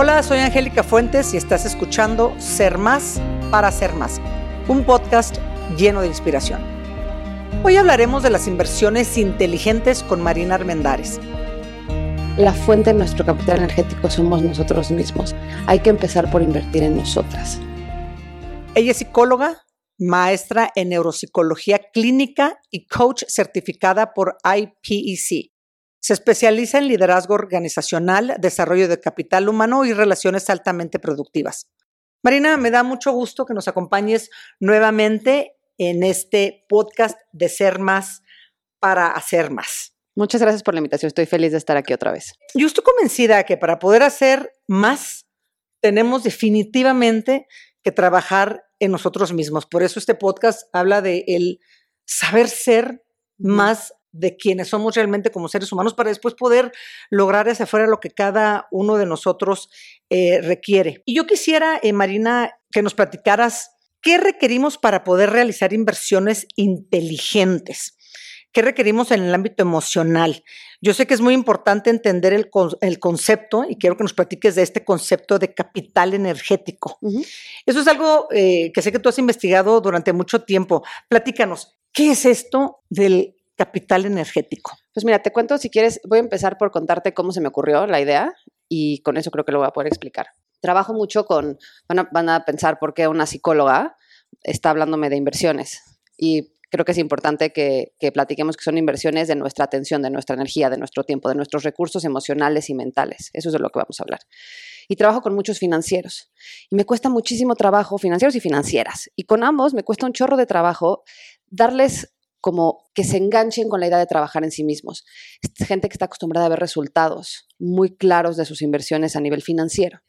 Hola, soy Angélica Fuentes y estás escuchando Ser Más para Ser Más, un podcast lleno de inspiración. Hoy hablaremos de las inversiones inteligentes con Marina Armendares. La fuente de nuestro capital energético somos nosotros mismos. Hay que empezar por invertir en nosotras. Ella es psicóloga, maestra en neuropsicología clínica y coach certificada por IPEC. Se especializa en liderazgo organizacional, desarrollo de capital humano y relaciones altamente productivas. Marina, me da mucho gusto que nos acompañes nuevamente en este podcast de Ser Más para Hacer Más. Muchas gracias por la invitación. Estoy feliz de estar aquí otra vez. Yo estoy convencida que para poder hacer más, tenemos definitivamente que trabajar en nosotros mismos. Por eso este podcast habla de el saber ser más de quienes somos realmente como seres humanos para después poder lograr hacia afuera lo que cada uno de nosotros eh, requiere. Y yo quisiera, eh, Marina, que nos platicaras qué requerimos para poder realizar inversiones inteligentes. ¿Qué requerimos en el ámbito emocional? Yo sé que es muy importante entender el, concepto y quiero que nos platiques de este concepto de capital energético. Eso es algo eh, que sé que tú has investigado durante mucho tiempo. Platícanos, ¿qué es esto del capital energético? Pues mira, te cuento si quieres, voy a empezar por contarte cómo se me ocurrió la idea y con eso creo que lo voy a poder explicar. Trabajo mucho con, van a, pensar por qué una psicóloga está hablándome de inversiones y creo que es importante que, que, platiquemos que son inversiones de nuestra atención, de nuestra energía, de nuestro tiempo, de nuestros recursos emocionales y mentales. Eso es de lo que vamos a hablar. Y trabajo con muchos financieros. Y me cuesta muchísimo trabajo, financieros y financieras. Y con ambos me cuesta un chorro de trabajo darles como que se enganchen con la idea de trabajar en sí mismos. Gente que está acostumbrada a ver resultados muy claros de sus inversiones a nivel financiero.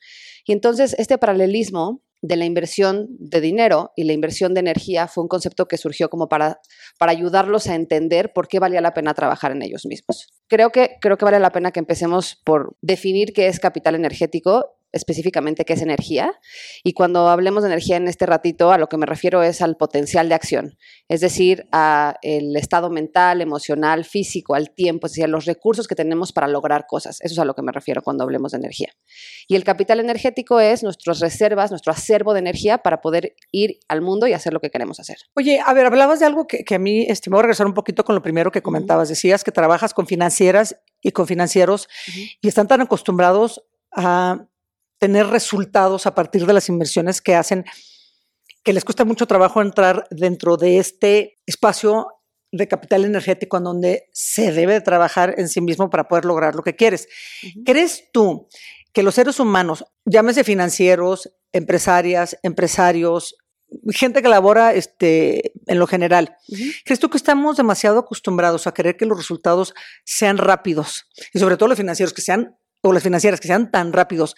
Y entonces este paralelismo de la inversión de dinero y la inversión de energía fue un concepto que surgió como para, para ayudarlos a entender por qué valía la pena trabajar en ellos mismos. Creo que, creo que vale la pena que empecemos por definir qué es capital energético específicamente qué es energía. Y cuando hablemos de energía en este ratito, a lo que me refiero es al potencial de acción, es decir, al estado mental, emocional, físico, al tiempo, es decir, a los recursos que tenemos para lograr cosas. Eso es a lo que me refiero cuando hablemos de energía. Y el capital energético es nuestras reservas, nuestro acervo de energía para poder ir al mundo y hacer lo que queremos hacer. Oye, a ver, hablabas de algo que, a mí, estimó regresar un poquito con lo primero que comentabas. Decías que trabajas con financieras y con financieros y están tan acostumbrados a tener resultados a partir de las inversiones que hacen, que les cuesta mucho trabajo entrar dentro de este espacio de capital energético en donde se debe trabajar en sí mismo para poder lograr lo que quieres. ¿Crees tú que los seres humanos, llámese financieros, empresarias, empresarios, gente que labora este, en lo general, ¿crees tú que estamos demasiado acostumbrados a querer que los resultados sean rápidos? Y sobre todo los financieros que sean, o las financieras que sean tan rápidos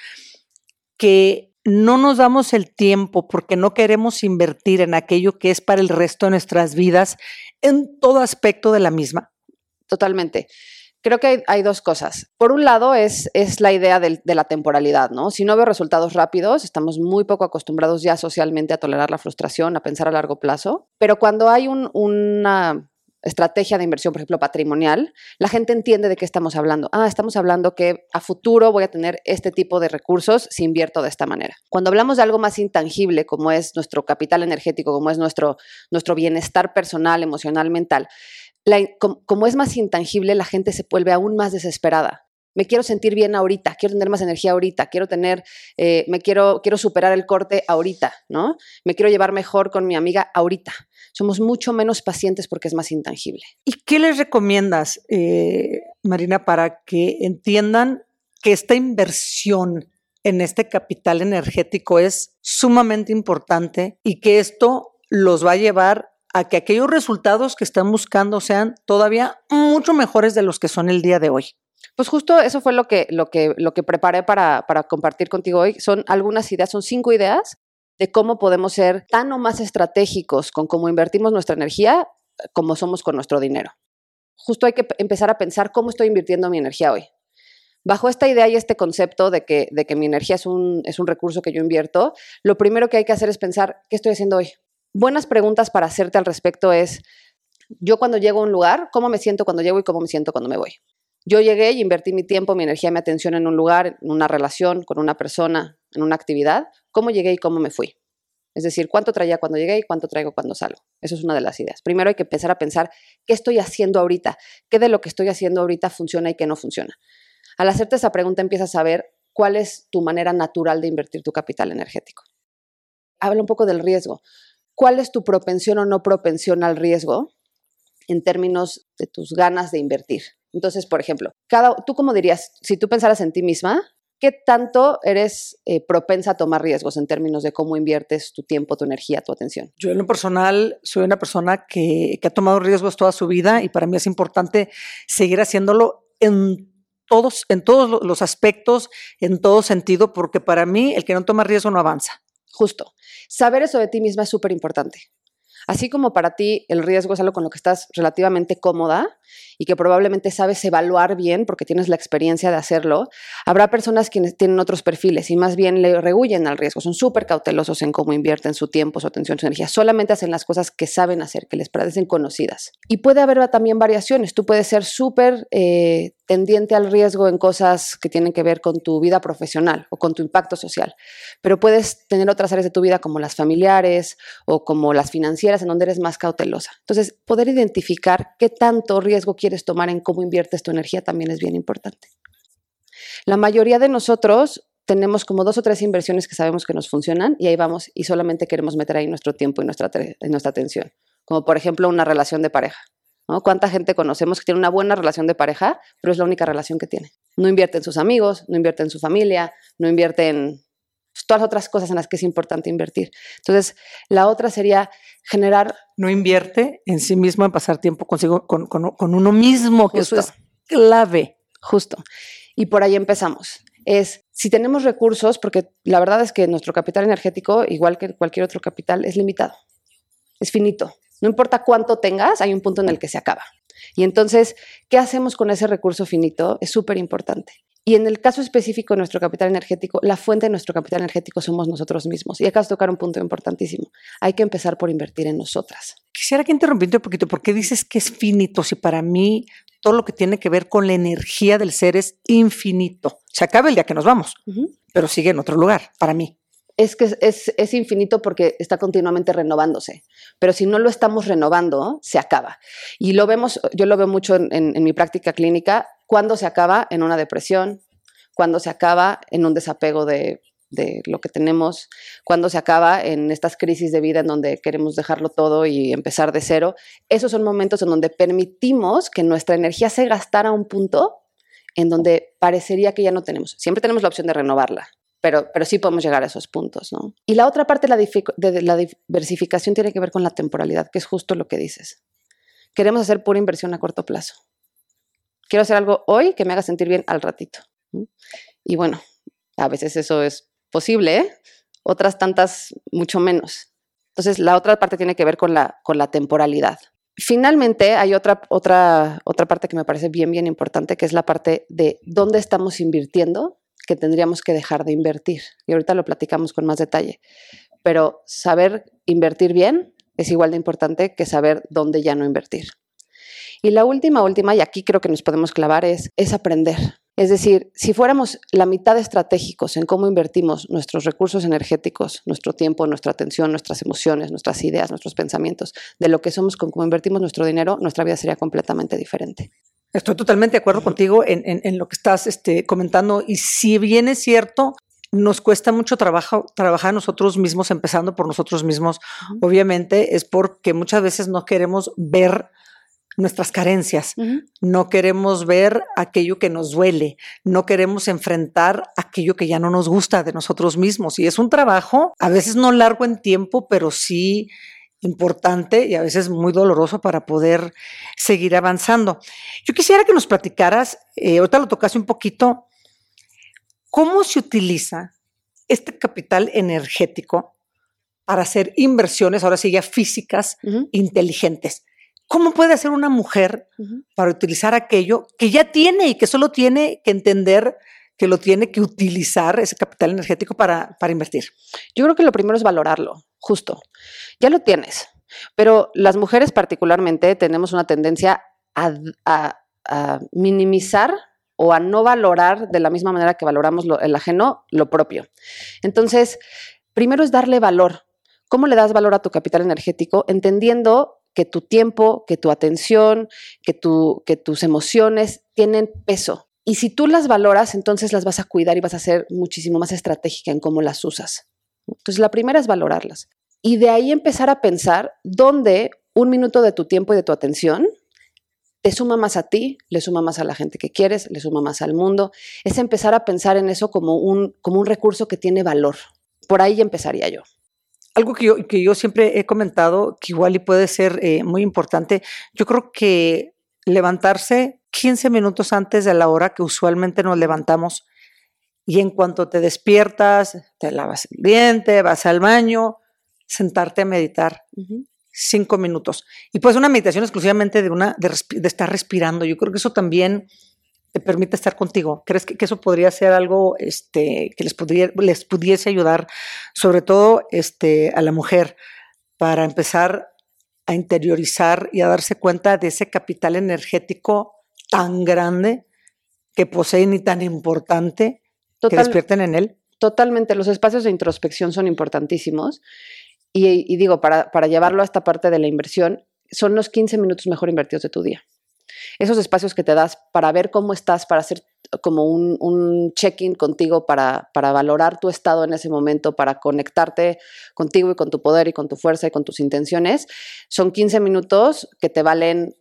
que no nos damos el tiempo porque no queremos invertir en aquello que es para el resto de nuestras vidas en todo aspecto de la misma? Totalmente. Creo que hay, dos cosas. Por un lado es, es la idea de, la temporalidad, ¿no? Si no veo resultados rápidos, estamos muy poco acostumbrados ya socialmente a tolerar la frustración, a pensar a largo plazo, pero cuando hay un, una estrategia de inversión, por ejemplo, patrimonial, la gente entiende de qué estamos hablando. Ah, estamos hablando que a futuro voy a tener este tipo de recursos si invierto de esta manera. Cuando hablamos de algo más intangible, como es nuestro capital energético, como es nuestro, nuestro bienestar personal, emocional, mental, como es más intangible, la gente se vuelve aún más desesperada me quiero sentir bien ahorita, quiero tener más energía ahorita, quiero tener, eh, me quiero, quiero superar el corte ahorita, ¿no? Me quiero llevar mejor con mi amiga ahorita. Somos mucho menos pacientes porque es más intangible. ¿Y qué les recomiendas, eh, Marina, para que entiendan que esta inversión en este capital energético es sumamente importante y que esto los va a llevar a que aquellos resultados que están buscando sean todavía mucho mejores de los que son el día de hoy? Pues justo eso fue lo que, lo que, lo que preparé para, para compartir contigo hoy. Son algunas ideas, son cinco ideas de cómo podemos ser tan o más estratégicos con cómo invertimos nuestra energía como somos con nuestro dinero. Justo hay que empezar a pensar cómo estoy invirtiendo mi energía hoy. Bajo esta idea y este concepto de que, de que mi energía es un, es un recurso que yo invierto, lo primero que hay que hacer es pensar, ¿qué estoy haciendo hoy? Buenas preguntas para hacerte al respecto es, yo cuando llego a un lugar, ¿cómo me siento cuando llego y cómo me siento cuando me voy? Yo llegué y invertí mi tiempo, mi energía, mi atención en un lugar, en una relación, con una persona, en una actividad. ¿Cómo llegué y cómo me fui? Es decir, cuánto traía cuando llegué y cuánto traigo cuando salgo. Eso es una de las ideas. Primero hay que empezar a pensar qué estoy haciendo ahorita, qué de lo que estoy haciendo ahorita funciona y qué no funciona. Al hacerte esa pregunta empiezas a ver cuál es tu manera natural de invertir tu capital energético. Habla un poco del riesgo. ¿Cuál es tu propensión o no propensión al riesgo en términos de tus ganas de invertir? Entonces, por ejemplo, cada, tú cómo dirías, si tú pensaras en ti misma, ¿qué tanto eres eh, propensa a tomar riesgos en términos de cómo inviertes tu tiempo, tu energía, tu atención? Yo en lo personal soy una persona que, que ha tomado riesgos toda su vida y para mí es importante seguir haciéndolo en todos, en todos los aspectos, en todo sentido, porque para mí el que no toma riesgo no avanza. Justo. Saber eso de ti misma es súper importante. Así como para ti el riesgo es algo con lo que estás relativamente cómoda y que probablemente sabes evaluar bien porque tienes la experiencia de hacerlo, habrá personas quienes tienen otros perfiles y más bien le rehuyen al riesgo, son súper cautelosos en cómo invierten su tiempo, su atención, su energía, solamente hacen las cosas que saben hacer, que les parecen conocidas. Y puede haber también variaciones, tú puedes ser súper eh, tendiente al riesgo en cosas que tienen que ver con tu vida profesional o con tu impacto social, pero puedes tener otras áreas de tu vida como las familiares o como las financieras en donde eres más cautelosa. Entonces, poder identificar qué tanto riesgo quieres tomar en cómo inviertes tu energía también es bien importante. La mayoría de nosotros tenemos como dos o tres inversiones que sabemos que nos funcionan y ahí vamos y solamente queremos meter ahí nuestro tiempo y nuestra, nuestra atención. Como por ejemplo una relación de pareja. ¿no? ¿Cuánta gente conocemos que tiene una buena relación de pareja, pero es la única relación que tiene? No invierte en sus amigos, no invierte en su familia, no invierte en todas las otras cosas en las que es importante invertir. Entonces, la otra sería generar... No invierte en sí mismo, en pasar tiempo consigo, con, uno mismo, que eso es clave. Justo. Y por ahí empezamos. Es, si tenemos recursos, porque la verdad es que nuestro capital energético, igual que cualquier otro capital, es limitado. Es finito. No importa cuánto tengas, hay un punto en el que se acaba. Y entonces, ¿qué hacemos con ese recurso finito? Es súper importante. Y en el caso específico de nuestro capital energético, la fuente de nuestro capital energético somos nosotros mismos. Y acá tocar un punto importantísimo. Hay que empezar por invertir en nosotras. Quisiera que interrumpirte un poquito, porque dices que es finito, si para mí todo lo que tiene que ver con la energía del ser es infinito. Se acaba el día que nos vamos, pero sigue en otro lugar, para mí. Es que es, infinito porque está continuamente renovándose, pero si no lo estamos renovando, se acaba. Y lo vemos, yo lo veo mucho en mi práctica clínica, cuando se acaba en una depresión, cuando se acaba en un desapego de, lo que tenemos, cuando se acaba en estas crisis de vida en donde queremos dejarlo todo y empezar de cero. Esos son momentos en donde permitimos que nuestra energía se gastara a un punto en donde parecería que ya no tenemos. Siempre tenemos la opción de renovarla, pero, pero sí podemos llegar a esos puntos. ¿no? Y la otra parte de la diversificación tiene que ver con la temporalidad, que es justo lo que dices. Queremos hacer pura inversión a corto plazo quiero hacer algo hoy que me haga sentir bien al ratito. Y bueno, a veces eso es posible, ¿eh? otras tantas mucho menos. Entonces, la otra parte tiene que ver con la, con la temporalidad. Finalmente, hay otra, otra, otra parte que me parece bien, bien importante, que es la parte de dónde estamos invirtiendo que tendríamos que dejar de invertir. Y ahorita lo platicamos con más detalle. Pero saber invertir bien es igual de importante que saber dónde ya no invertir. Y la última, última, y aquí creo que nos podemos clavar, es, es aprender. Es decir, si fuéramos la mitad estratégicos en cómo invertimos nuestros recursos energéticos, nuestro tiempo, nuestra atención, nuestras emociones, nuestras ideas, nuestros pensamientos, de lo que somos con cómo invertimos nuestro dinero, nuestra vida sería completamente diferente. Estoy totalmente de acuerdo contigo en, lo que estás este, comentando. Y si bien es cierto, nos cuesta mucho trabajo trabajar nosotros mismos, empezando por nosotros mismos, obviamente es porque muchas veces no queremos ver nuestras carencias, no queremos ver aquello que nos duele, no queremos enfrentar aquello que ya no nos gusta de nosotros mismos. Y es un trabajo, a veces no largo en tiempo, pero sí importante y a veces muy doloroso para poder seguir avanzando. Yo quisiera que nos platicaras, eh, ahorita lo tocaste un poquito, cómo se utiliza este capital energético para hacer inversiones, ahora sí ya físicas, inteligentes. ¿Cómo puede hacer una mujer para utilizar aquello que ya tiene y que solo tiene que entender que lo tiene que utilizar ese capital energético para, para invertir? Yo creo que lo primero es valorarlo, justo. Ya lo tienes, pero las mujeres particularmente tenemos una tendencia a, minimizar o a no valorar de la misma manera que valoramos el ajeno lo propio. Entonces, primero es darle valor. ¿Cómo le das valor a tu capital energético? Entendiendo que tu tiempo, que tu atención, que, tu, que tus emociones tienen peso. Y si tú las valoras, entonces las vas a cuidar y vas a ser muchísimo más estratégica en cómo las usas. Entonces, la primera es valorarlas. Y de ahí empezar a pensar dónde un minuto de tu tiempo y de tu atención te suma más a ti, le suma más a la gente que quieres, le suma más al mundo. Es empezar a pensar en eso como un, como un recurso que tiene valor. Por ahí empezaría yo. Algo que yo, que yo siempre he comentado, que igual y puede ser eh, muy importante, yo creo que levantarse 15 minutos antes de la hora que usualmente nos levantamos y en cuanto te despiertas, te lavas el diente, vas al baño, sentarte a meditar cinco minutos. Y pues una meditación exclusivamente de, una, de, estar respirando. Yo creo que eso también te permite estar contigo. ¿Crees que, eso podría ser algo este, que les, les pudiese ayudar, sobre todo este, a la mujer, para empezar a interiorizar y a darse cuenta de ese capital energético tan grande que poseen y tan importante que despierten en él? Totalmente, los espacios de introspección son importantísimos y, digo, para, para, llevarlo a esta parte de la inversión, son los 15 minutos mejor invertidos de tu día. Esos espacios que te das para ver cómo estás, para hacer como un, un check-in contigo, para, para valorar tu estado en ese momento, para conectarte contigo y con tu poder y con tu fuerza y con tus intenciones, son 15 minutos que te valen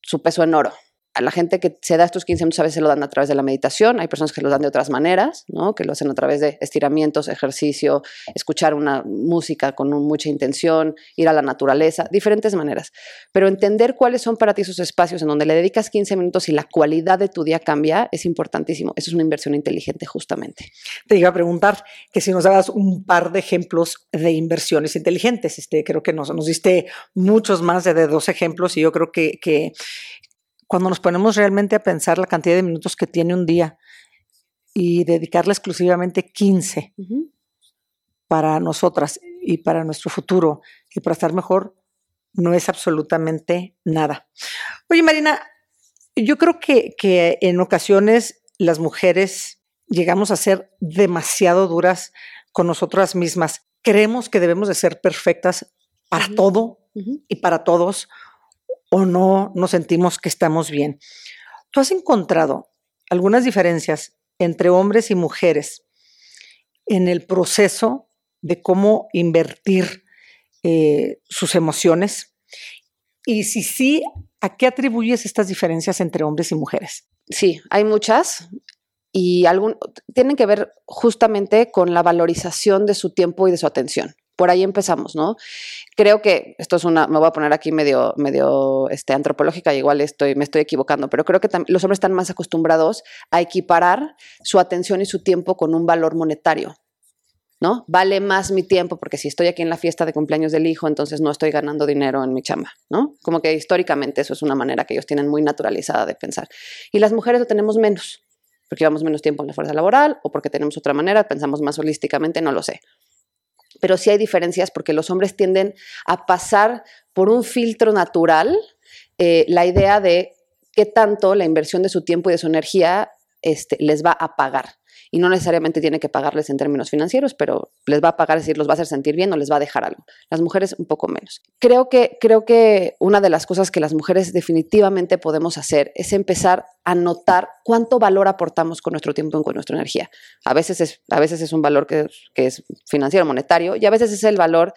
su peso en oro a la gente que se da estos 15 minutos a veces lo dan a través de la meditación, hay personas que lo dan de otras maneras, ¿no? que lo hacen a través de estiramientos, ejercicio, escuchar una música con mucha intención, ir a la naturaleza, diferentes maneras. Pero entender cuáles son para ti esos espacios en donde le dedicas 15 minutos y la cualidad de tu día cambia es importantísimo. Eso es una inversión inteligente justamente. Te iba a preguntar que si nos dabas un par de ejemplos de inversiones inteligentes. Este, creo que nos, nos diste muchos más de, dos ejemplos y yo creo que cuando nos ponemos realmente a pensar la cantidad de minutos que tiene un día y dedicarle exclusivamente 15 para nosotras y para nuestro futuro y para estar mejor, no es absolutamente nada. Oye, Marina, yo creo que, que en ocasiones las mujeres llegamos a ser demasiado duras con nosotras mismas. Creemos que debemos de ser perfectas para todo y para todos o no nos sentimos que estamos bien. ¿Tú has encontrado algunas diferencias entre hombres y mujeres en el proceso de cómo invertir eh, sus emociones? Y si sí, ¿a qué atribuyes estas diferencias entre hombres y mujeres? Sí, hay muchas y tienen que ver justamente con la valorización de su tiempo y de su atención por ahí empezamos, ¿no? Creo que esto es una, me voy a poner aquí medio, medio este, antropológica, igual estoy, me estoy equivocando, pero creo que los hombres están más acostumbrados a equiparar su atención y su tiempo con un valor monetario. ¿no? Vale más mi tiempo porque si estoy aquí en la fiesta de cumpleaños del hijo, entonces no estoy ganando dinero en mi chamba, ¿no? Como que históricamente eso es una manera que ellos tienen muy naturalizada de pensar. Y las mujeres lo tenemos menos, porque llevamos menos tiempo en la fuerza laboral o porque tenemos otra manera, pensamos más holísticamente, no lo sé pero sí hay diferencias porque los hombres tienden a pasar por un filtro natural eh, la idea de qué tanto la inversión de su tiempo y de su energía este, les va a pagar y no necesariamente tiene que pagarles en términos financieros, pero les va a pagar, es decir, los va a hacer sentir bien o les va a dejar algo. Las mujeres un poco menos. Creo que, creo que una de las cosas que las mujeres definitivamente podemos hacer es empezar a notar cuánto valor aportamos con nuestro tiempo y con nuestra energía. A veces es, a veces es un valor que, que es financiero, monetario, y a veces es el valor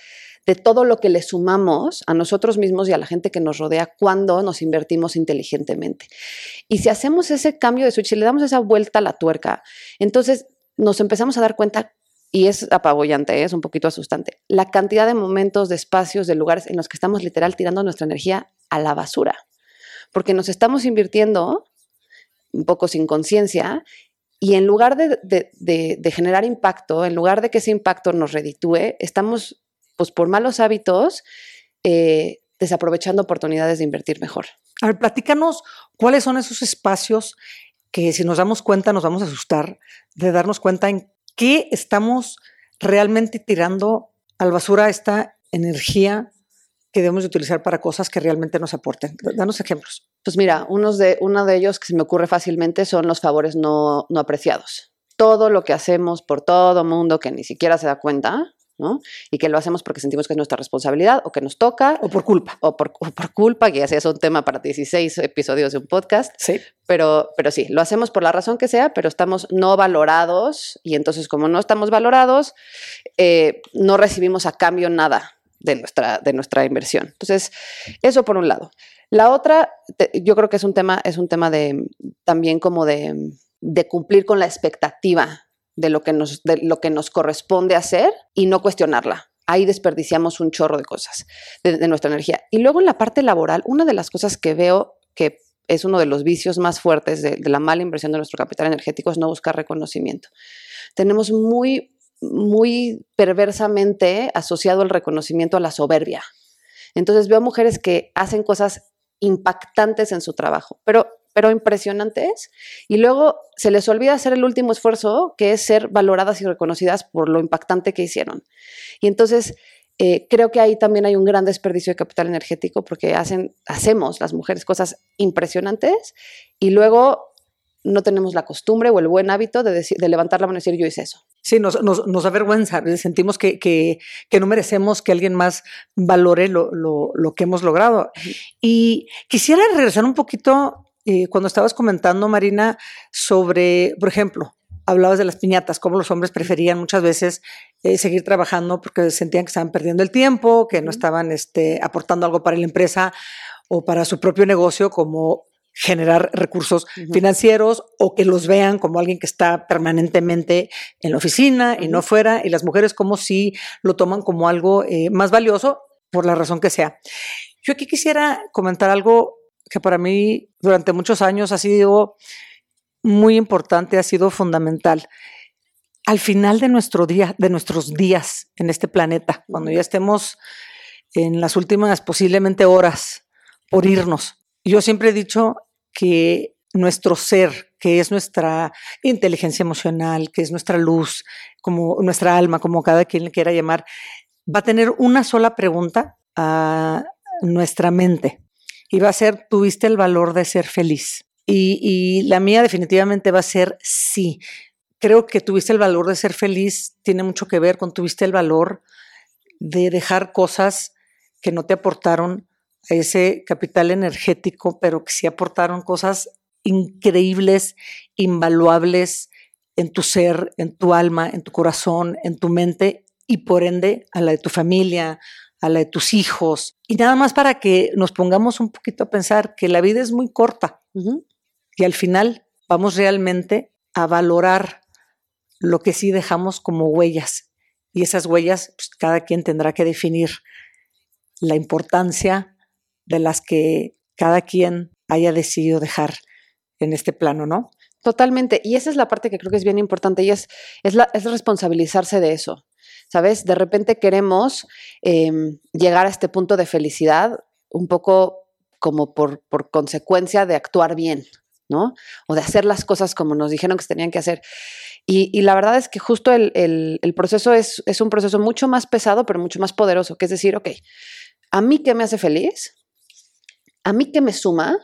de todo lo que le sumamos a nosotros mismos y a la gente que nos rodea cuando nos invertimos inteligentemente. Y si hacemos ese cambio de switch y le damos esa vuelta a la tuerca, entonces nos empezamos a dar cuenta y es apabullante, ¿eh? es un poquito asustante, la cantidad de momentos, de espacios, de lugares en los que estamos literal tirando nuestra energía a la basura, porque nos estamos invirtiendo un poco sin conciencia y en lugar de, de, generar impacto, en lugar de que ese impacto nos reditúe, estamos pues por malos hábitos, eh, desaprovechando oportunidades de invertir mejor. A ver, platícanos cuáles son esos espacios que si nos damos cuenta nos vamos a asustar de darnos cuenta en qué estamos realmente tirando al basura esta energía que debemos de utilizar para cosas que realmente nos aporten. Danos ejemplos. Pues mira, unos de, uno de ellos que se me ocurre fácilmente son los favores no, no apreciados. Todo lo que hacemos por todo mundo que ni siquiera se da cuenta, ¿no? Y que lo hacemos porque sentimos que es nuestra responsabilidad o que nos toca. O por culpa. O por, o por culpa, que ya sea es un tema para 16 episodios de un podcast. Sí. Pero, pero sí, lo hacemos por la razón que sea, pero estamos no valorados y entonces como no estamos valorados, eh, no recibimos a cambio nada de nuestra, de nuestra inversión. Entonces, eso por un lado. La otra, te- yo creo que es un tema, es un tema de también como de, de cumplir con la expectativa de lo, que nos, de lo que nos corresponde hacer y no cuestionarla. Ahí desperdiciamos un chorro de cosas de, nuestra energía. Y luego en la parte laboral, una de las cosas que veo que es uno de los vicios más fuertes de, de la mala inversión de nuestro capital energético es no buscar reconocimiento. Tenemos muy, muy perversamente asociado el reconocimiento a la soberbia. Entonces veo mujeres que hacen cosas impactantes en su trabajo, pero, pero impresionantes, y luego se les olvida hacer el último esfuerzo, que es ser valoradas y reconocidas por lo impactante que hicieron. Y entonces eh, creo que ahí también hay un gran desperdicio de capital energético porque hacen, hacemos las mujeres cosas impresionantes y luego no tenemos la costumbre o el buen hábito de, decir- de levantar la mano y decir yo hice eso. Sí, nos, nos, nos da vergüenza, sentimos que, que, que no merecemos que alguien más valore lo, lo, lo que hemos logrado. Y quisiera regresar un poquito eh, cuando estabas comentando, Marina, sobre, por ejemplo, hablabas de las piñatas, cómo los hombres preferían muchas veces eh, seguir trabajando porque sentían que estaban perdiendo el tiempo, que no estaban este, aportando algo para la empresa o para su propio negocio, como generar recursos financieros o que los vean como alguien que está permanentemente en la oficina y no fuera, y las mujeres como si lo toman como algo eh, más valioso por la razón que sea. Yo aquí quisiera comentar algo que para mí durante muchos años ha sido muy importante, ha sido fundamental. Al final de nuestro día, de nuestros días en este planeta, cuando ya estemos en las últimas posiblemente horas por irnos, yo siempre he dicho que nuestro ser, que es nuestra inteligencia emocional, que es nuestra luz, como nuestra alma, como cada quien le quiera llamar, va a tener una sola pregunta a nuestra mente va a ser, ¿tuviste el valor de ser feliz? Y, y la mía definitivamente va a ser sí. Creo que tuviste el valor de ser feliz, tiene mucho que ver con tuviste el valor de dejar cosas que no te aportaron a ese capital energético, pero que sí aportaron cosas increíbles, invaluables en tu ser, en tu alma, en tu corazón, en tu mente y por ende a la de tu familia, a la de tus hijos. Y nada más para que nos pongamos un poquito a pensar que la vida es muy corta y al final vamos realmente a valorar lo que sí dejamos como huellas. Y esas huellas, pues, cada quien tendrá que definir la importancia de las que cada quien haya decidido dejar en este plano, ¿no? Totalmente. Y esa es la parte que creo que es bien importante y es, es, la, es responsabilizarse de eso. ¿Sabes? De repente queremos eh, llegar a este punto de felicidad un poco como por, consecuencia de actuar bien, ¿no? O de hacer las cosas como nos dijeron que se tenían que hacer. Y, la verdad es que justo el proceso es, es un proceso mucho más pesado, pero mucho más poderoso, que es decir, ok, ¿a mí qué me hace feliz? ¿A mí qué me suma?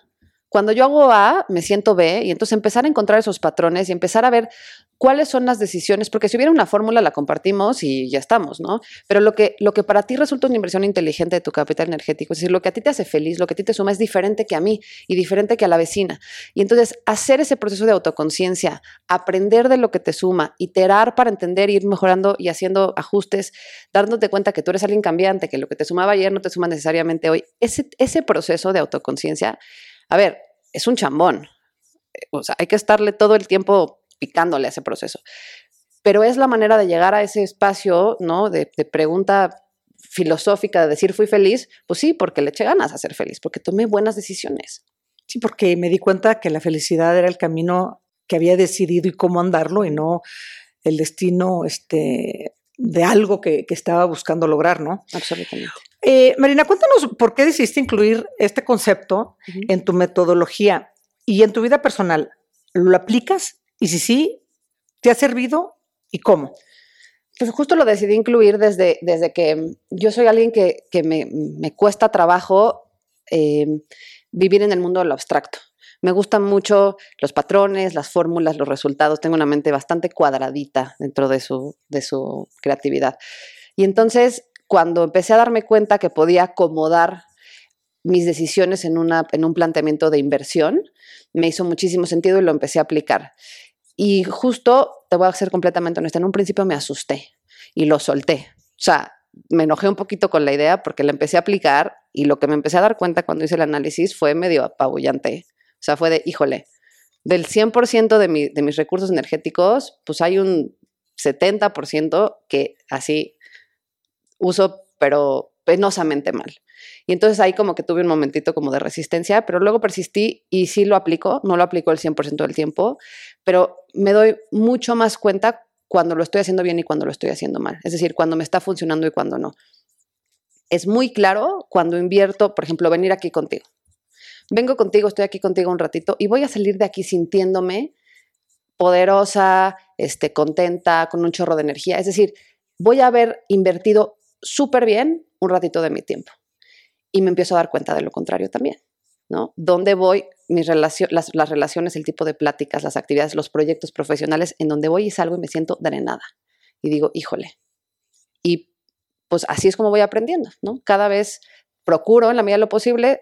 Cuando yo hago A, me siento B, y entonces empezar a encontrar esos patrones y empezar a ver cuáles son las decisiones, porque si hubiera una fórmula la compartimos y ya estamos, ¿no? Pero lo que, lo que para ti resulta una inversión inteligente de tu capital energético, es decir, lo que a ti te hace feliz, lo que a ti te suma es diferente que a mí y diferente que a la vecina. Y entonces hacer ese proceso de autoconciencia, aprender de lo que te suma, iterar para entender, ir mejorando y haciendo ajustes, dándote cuenta que tú eres alguien cambiante, que lo que te sumaba ayer no te suma necesariamente hoy. Ese, ese proceso de autoconciencia a ver, es un chambón. O sea, hay que estarle todo el tiempo picándole a ese proceso. Pero es la manera de llegar a ese espacio, ¿no? De, de, pregunta filosófica, de decir fui feliz. Pues sí, porque le eché ganas a ser feliz, porque tomé buenas decisiones. Sí, porque me di cuenta que la felicidad era el camino que había decidido y cómo andarlo y no el destino este, de algo que, que estaba buscando lograr, ¿no? Absolutamente. Eh, Marina, cuéntanos por qué decidiste incluir este concepto uh -huh. en tu metodología y en tu vida personal. ¿Lo aplicas? Y si sí, ¿te ha servido y cómo? Pues justo lo decidí incluir desde, desde que yo soy alguien que, que me, me, cuesta trabajo eh, vivir en el mundo de lo abstracto. Me gustan mucho los patrones, las fórmulas, los resultados. Tengo una mente bastante cuadradita dentro de su, de su creatividad. Y entonces, cuando empecé a darme cuenta que podía acomodar mis decisiones en, una, en un planteamiento de inversión, me hizo muchísimo sentido y lo empecé a aplicar. Y justo, te voy a ser completamente honesta, en un principio me asusté y lo solté. O sea, me enojé un poquito con la idea porque la empecé a aplicar y lo que me empecé a dar cuenta cuando hice el análisis fue medio apabullante. O sea, fue de, híjole, del 100% de, de mis recursos energéticos, pues hay un 70% que así uso, pero penosamente mal. Y entonces ahí como que tuve un momentito como de resistencia, pero luego persistí y sí lo aplico, no lo aplico el 100% del tiempo, pero me doy mucho más cuenta cuando lo estoy haciendo bien y cuando lo estoy haciendo mal, es decir, cuando me está funcionando y cuando no. Es muy claro cuando invierto, por ejemplo, venir aquí contigo. Vengo contigo, estoy aquí contigo un ratito y voy a salir de aquí sintiéndome poderosa, este, contenta, con un chorro de energía. Es decir, voy a haber invertido súper bien un ratito de mi tiempo y me empiezo a dar cuenta de lo contrario también, ¿no? ¿Dónde voy? Mis las, las, relaciones, el tipo de pláticas, las actividades, los proyectos profesionales, en donde voy y salgo y me siento drenada. Y digo, híjole. Y pues así es como voy aprendiendo, ¿no? Cada vez procuro, en la medida de lo posible,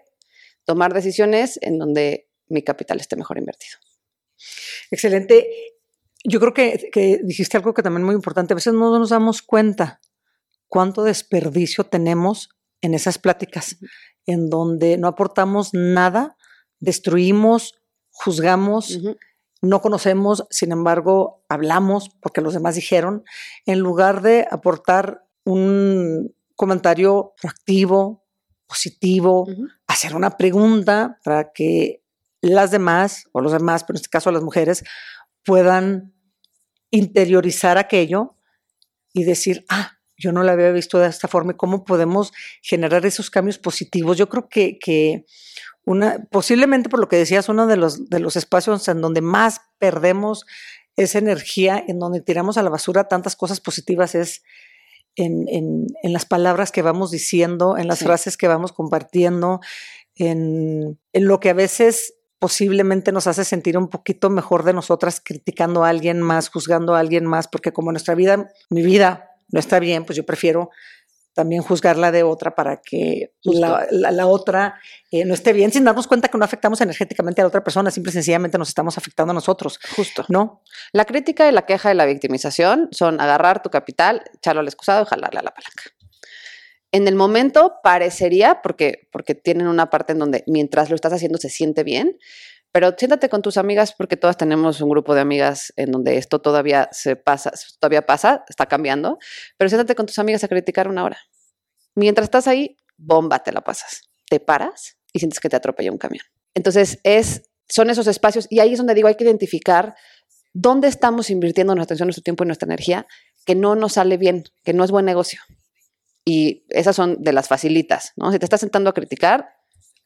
tomar decisiones en donde mi capital esté mejor invertido. Excelente. Yo creo que, que dijiste algo que también es muy importante. A veces no nos damos cuenta cuánto desperdicio tenemos en esas pláticas, en donde no aportamos nada, destruimos, juzgamos, no conocemos, sin embargo, hablamos porque los demás dijeron, en lugar de aportar un comentario proactivo, positivo, hacer una pregunta para que las demás, o los demás, pero en este caso las mujeres, puedan interiorizar aquello y decir, ah, yo no la había visto de esta forma y cómo podemos generar esos cambios positivos. Yo creo que, que una, posiblemente por lo que decías, uno de los, de los espacios en donde más perdemos esa energía, en donde tiramos a la basura tantas cosas positivas, es en, en, en las palabras que vamos diciendo, en las frases que vamos compartiendo, en, en lo que a veces posiblemente nos hace sentir un poquito mejor de nosotras criticando a alguien más, juzgando a alguien más, porque como nuestra vida, mi vida no está bien, pues yo prefiero también juzgarla de otra para que la, otra eh, no esté bien, sin darnos cuenta que no afectamos energéticamente a la otra persona, simple y sencillamente nos estamos afectando a nosotros. Justo. ¿No? La crítica y la queja y la victimización son agarrar tu capital, echarlo al excusado y jalarle a la palanca. En el momento parecería, porque, porque tienen una parte en donde mientras lo estás haciendo se siente bien, pero siéntate con tus amigas porque todas tenemos un grupo de amigas en donde esto todavía se pasa, todavía pasa, está cambiando, pero siéntate con tus amigas a criticar una hora. Mientras estás ahí, bomba, te la pasas. Te paras y sientes que te atropella un camión. Entonces, es, son esos espacios y ahí es donde digo, hay que identificar dónde estamos invirtiendo nuestra atención, nuestro tiempo y nuestra energía que no nos sale bien, que no es buen negocio. Y esas son de las facilitas, ¿no? Si te estás sentando a criticar,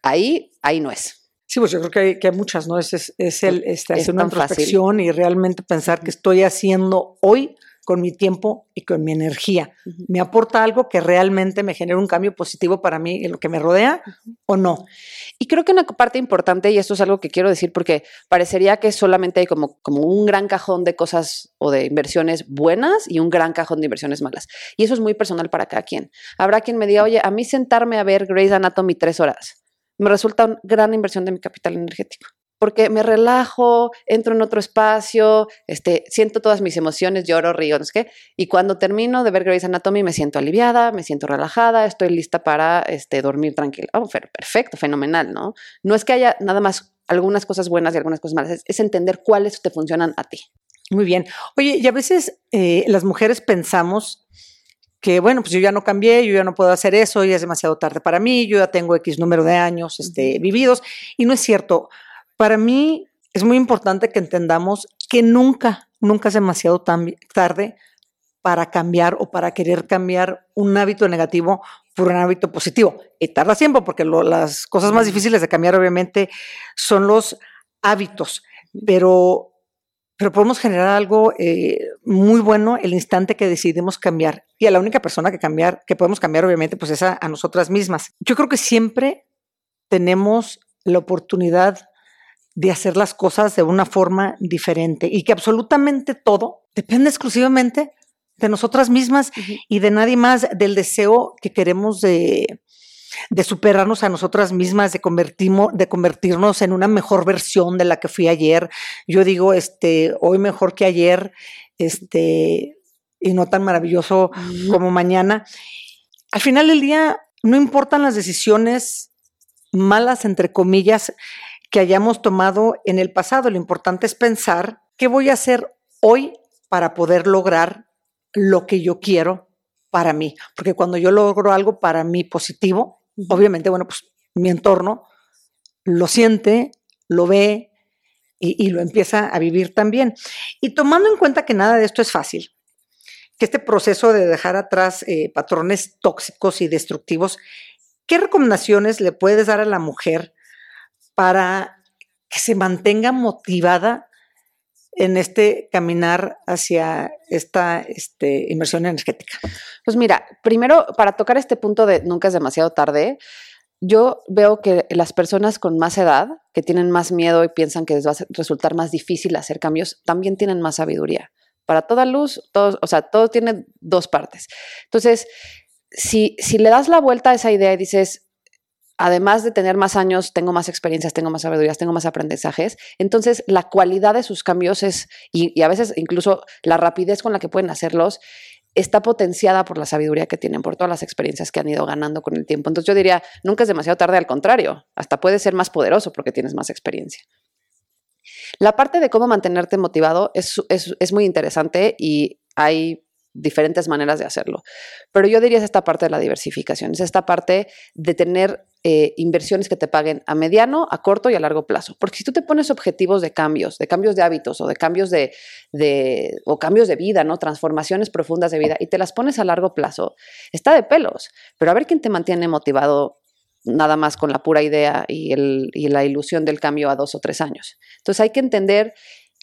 ahí, ahí no es. Sí, pues yo creo que hay, que hay muchas, ¿no? Es, es, el este, hacer una introspección y realmente pensar qué estoy haciendo hoy con mi tiempo y con mi energía. ¿Me aporta algo que realmente me genere un cambio positivo para mí en lo que me rodea o no? Y creo que una parte importante, y esto es algo que quiero decir porque parecería que solamente hay como, como un gran cajón de cosas o de inversiones buenas y un gran cajón de inversiones malas. Y eso es muy personal para cada quien. Habrá quien me diga, oye, a mí sentarme a ver Grey's Anatomy tres horas me resulta una gran inversión de mi capital energético. Porque me relajo, entro en otro espacio, este, siento todas mis emociones, lloro, río, no sé qué. Y cuando termino de ver Grey's Anatomy me siento aliviada, me siento relajada, estoy lista para este, dormir tranquila. Oh, perfecto, fenomenal, ¿no? No es que haya nada más algunas cosas buenas y algunas cosas malas, es, entender cuáles te funcionan a ti. Muy bien. Oye, y a veces eh, las mujeres pensamos que bueno, pues yo ya no cambié, yo ya no puedo hacer eso, ya es demasiado tarde para mí, yo ya tengo X número de años este, vividos. Y no es cierto. Para mí es muy importante que entendamos que nunca, nunca es demasiado tarde para cambiar o para querer cambiar un hábito negativo por un hábito positivo. Y tarda tiempo porque las cosas más difíciles de cambiar obviamente son los hábitos, pero pero podemos generar algo eh, muy bueno el instante que decidimos cambiar. Y a la única persona que cambiar, que podemos cambiar, obviamente, pues es a, nosotras mismas. Yo creo que siempre tenemos la oportunidad de hacer las cosas de una forma diferente y que absolutamente todo depende exclusivamente de nosotras mismas y de nadie más, del deseo que queremos de, de superarnos a nosotras mismas, de, de convertirnos en una mejor versión de la que fui ayer. Yo digo, este, hoy mejor que ayer, este, y no tan maravilloso como mañana. Al final del día, no importan las decisiones malas, entre comillas, que hayamos tomado en el pasado. Lo importante es pensar qué voy a hacer hoy para poder lograr lo que yo quiero para mí. Porque cuando yo logro algo para mí positivo, obviamente, bueno, pues mi entorno lo siente, lo ve y, lo empieza a vivir también. Y tomando en cuenta que nada de esto es fácil, que este proceso de dejar atrás eh, patrones tóxicos y destructivos, ¿qué recomendaciones le puedes dar a la mujer para que se mantenga motivada en este caminar hacia esta este, inversión energética? Pues mira, primero, para tocar este punto de nunca es demasiado tarde, yo veo que las personas con más edad, que tienen más miedo y piensan que les va a resultar más difícil hacer cambios, también tienen más sabiduría. Para toda luz, todo, o sea, todo tiene dos partes. Entonces, si, si le das la vuelta a esa idea y dices, además de tener más años, tengo más experiencias, tengo más sabidurías, tengo más aprendizajes. Entonces, la cualidad de sus cambios es, y, a veces incluso la rapidez con la que pueden hacerlos, está potenciada por la sabiduría que tienen, por todas las experiencias que han ido ganando con el tiempo. Entonces, yo diría, nunca es demasiado tarde, al contrario, hasta puede ser más poderoso porque tienes más experiencia. La parte de cómo mantenerte motivado es, es, es muy interesante y hay diferentes maneras de hacerlo. Pero yo diría es esta parte de la diversificación, es esta parte de tener eh, inversiones que te paguen a mediano, a corto y a largo plazo. Porque si tú te pones objetivos de cambios, de cambios de hábitos o de cambios de, de, o cambios de vida, ¿no? Transformaciones profundas de vida y te las pones a largo plazo, está de pelos. Pero a ver quién te mantiene motivado nada más con la pura idea y, el, y la ilusión del cambio a dos o tres años. Entonces hay que entender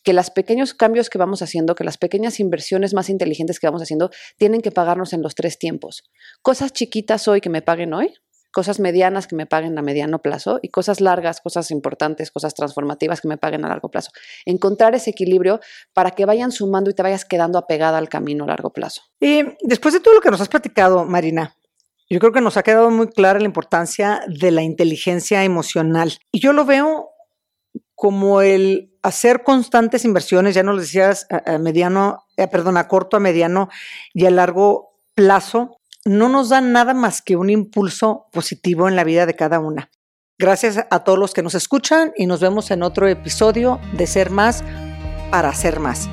que los pequeños cambios que vamos haciendo, que las pequeñas inversiones más inteligentes que vamos haciendo, tienen que pagarnos en los tres tiempos. Cosas chiquitas hoy que me paguen hoy, cosas medianas que me paguen a mediano plazo y cosas largas, cosas importantes, cosas transformativas que me paguen a largo plazo. Encontrar ese equilibrio para que vayan sumando y te vayas quedando apegada al camino a largo plazo. Y después de todo lo que nos has platicado, Marina, yo creo que nos ha quedado muy clara la importancia de la inteligencia emocional. Y yo lo veo como el hacer constantes inversiones, ya nos lo decías, a, mediano, eh, perdón, a corto, a mediano y a largo plazo, no nos da nada más que un impulso positivo en la vida de cada una. Gracias a todos los que nos escuchan y nos vemos en otro episodio de Ser Más para Ser Más.